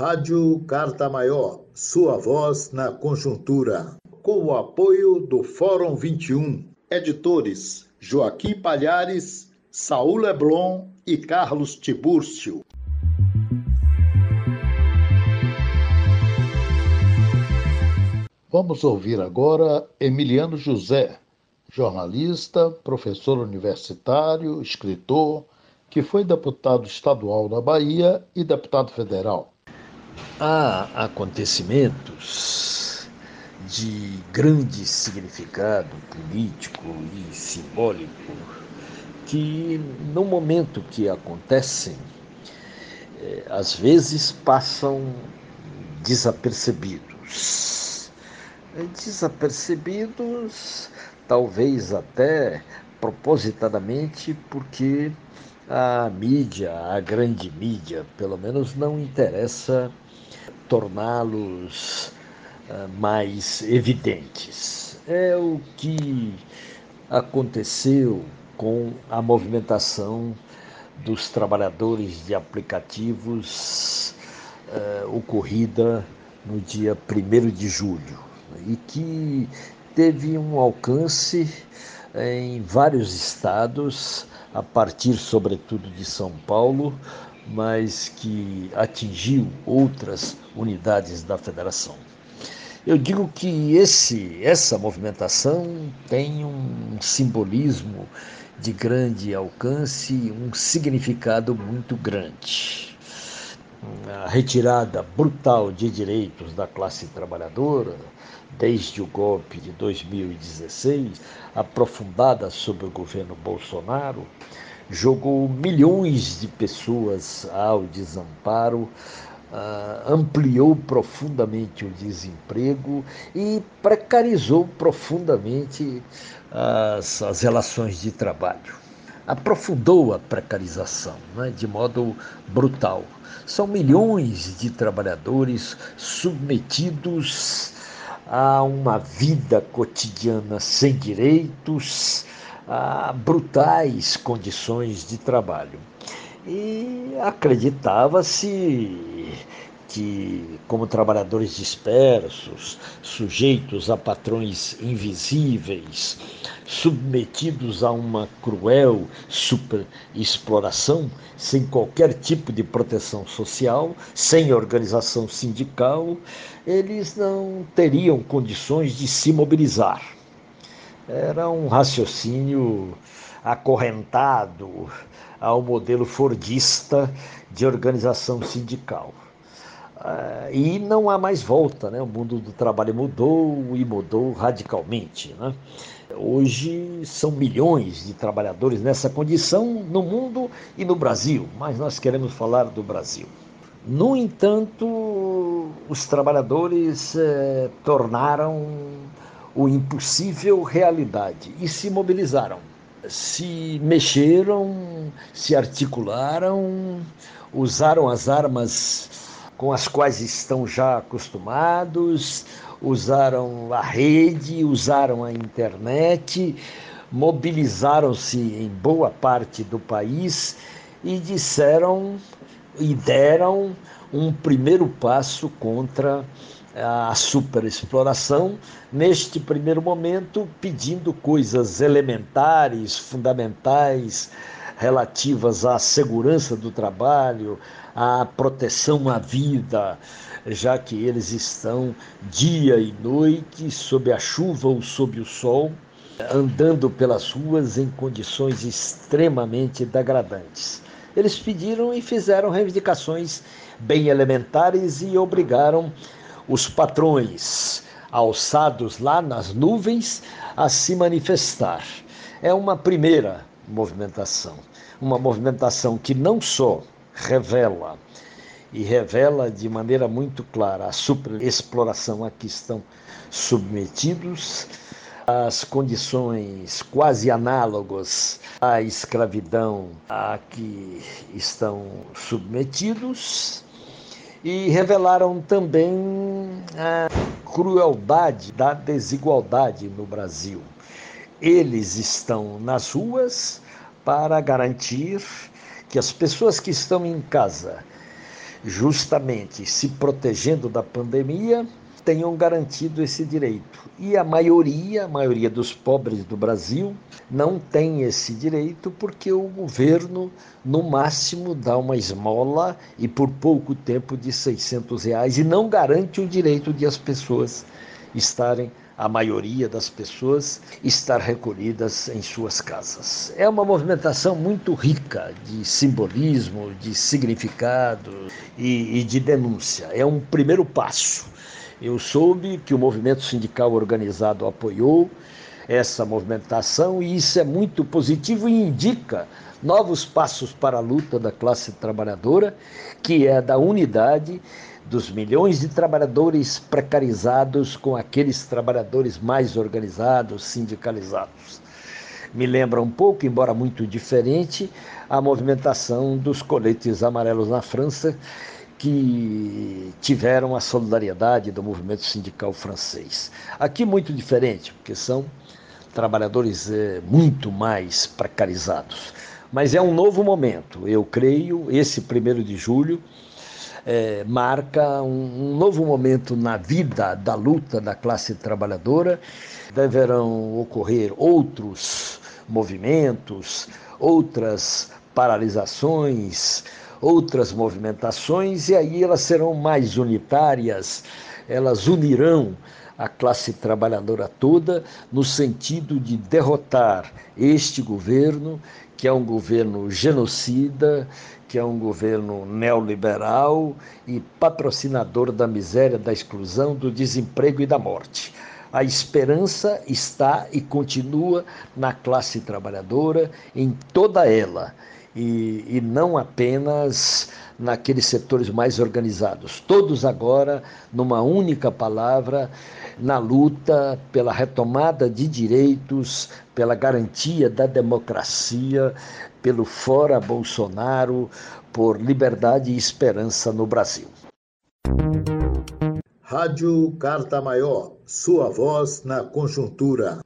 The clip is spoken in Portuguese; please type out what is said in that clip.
Rádio Carta Maior, sua voz na conjuntura. Com o apoio do Fórum 21. Editores Joaquim Palhares, Saul Leblon e Carlos Tibúrcio. Vamos ouvir agora Emiliano José, jornalista, professor universitário, escritor, que foi deputado estadual da Bahia e deputado federal. Há acontecimentos de grande significado político e simbólico que, no momento que acontecem, eh, às vezes passam desapercebidos. Desapercebidos, talvez até propositadamente, porque a mídia, a grande mídia, pelo menos não interessa torná-los uh, mais evidentes. É o que aconteceu com a movimentação dos trabalhadores de aplicativos uh, ocorrida no dia 1 de julho e que teve um alcance em vários estados a partir, sobretudo, de São Paulo, mas que atingiu outras unidades da federação. Eu digo que esse, essa movimentação tem um simbolismo de grande alcance, um significado muito grande. A retirada brutal de direitos da classe trabalhadora, desde o golpe de 2016, aprofundada sob o governo Bolsonaro, jogou milhões de pessoas ao desamparo, uh, ampliou profundamente o desemprego e precarizou profundamente as, as relações de trabalho. Aprofundou a precarização né, de modo brutal. São milhões de trabalhadores submetidos a uma vida cotidiana sem direitos, a brutais condições de trabalho. E acreditava-se que, como trabalhadores dispersos, sujeitos a patrões invisíveis, submetidos a uma cruel superexploração, sem qualquer tipo de proteção social, sem organização sindical, eles não teriam condições de se mobilizar. Era um raciocínio acorrentado ao modelo fordista de organização sindical. Uh, e não há mais volta, né? o mundo do trabalho mudou e mudou radicalmente. Né? Hoje são milhões de trabalhadores nessa condição no mundo e no Brasil, mas nós queremos falar do Brasil. No entanto, os trabalhadores eh, tornaram o impossível realidade e se mobilizaram, se mexeram, se articularam, usaram as armas com as quais estão já acostumados, usaram a rede, usaram a internet, mobilizaram-se em boa parte do país e disseram e deram um primeiro passo contra a superexploração, neste primeiro momento pedindo coisas elementares, fundamentais, relativas à segurança do trabalho, à proteção à vida, já que eles estão dia e noite sob a chuva ou sob o sol, andando pelas ruas em condições extremamente degradantes. Eles pediram e fizeram reivindicações bem elementares e obrigaram os patrões alçados lá nas nuvens a se manifestar. É uma primeira movimentação uma movimentação que não só revela e revela de maneira muito clara a superexploração a que estão submetidos, as condições quase análogas à escravidão a que estão submetidos e revelaram também a crueldade da desigualdade no Brasil. Eles estão nas ruas para garantir que as pessoas que estão em casa justamente se protegendo da pandemia, tenham garantido esse direito. E a maioria, a maioria dos pobres do Brasil, não tem esse direito porque o governo, no máximo, dá uma esmola e por pouco tempo de 600 reais e não garante o direito de as pessoas estarem a maioria das pessoas estar recolhidas em suas casas. É uma movimentação muito rica de simbolismo, de significado e, e de denúncia. É um primeiro passo eu soube que o movimento sindical organizado apoiou essa movimentação e isso é muito positivo e indica novos passos para a luta da classe trabalhadora, que é da unidade dos milhões de trabalhadores precarizados com aqueles trabalhadores mais organizados, sindicalizados. Me lembra um pouco, embora muito diferente, a movimentação dos coletes amarelos na França, que tiveram a solidariedade do movimento sindical francês. Aqui muito diferente, porque são trabalhadores é, muito mais precarizados. Mas é um novo momento, eu creio, esse primeiro de julho é, marca um, um novo momento na vida da luta da classe trabalhadora. Deverão ocorrer outros movimentos, outras paralisações, outras movimentações, e aí elas serão mais unitárias, elas unirão a classe trabalhadora toda no sentido de derrotar este governo, que é um governo genocida, que é um governo neoliberal e patrocinador da miséria, da exclusão, do desemprego e da morte. A esperança está e continua na classe trabalhadora, em toda ela e, e não apenas naqueles setores mais organizados. Todos agora, numa única palavra, na luta pela retomada de direitos, pela garantia da democracia, pelo fora Bolsonaro, por liberdade e esperança no Brasil. Rádio Carta Maior, sua voz na conjuntura.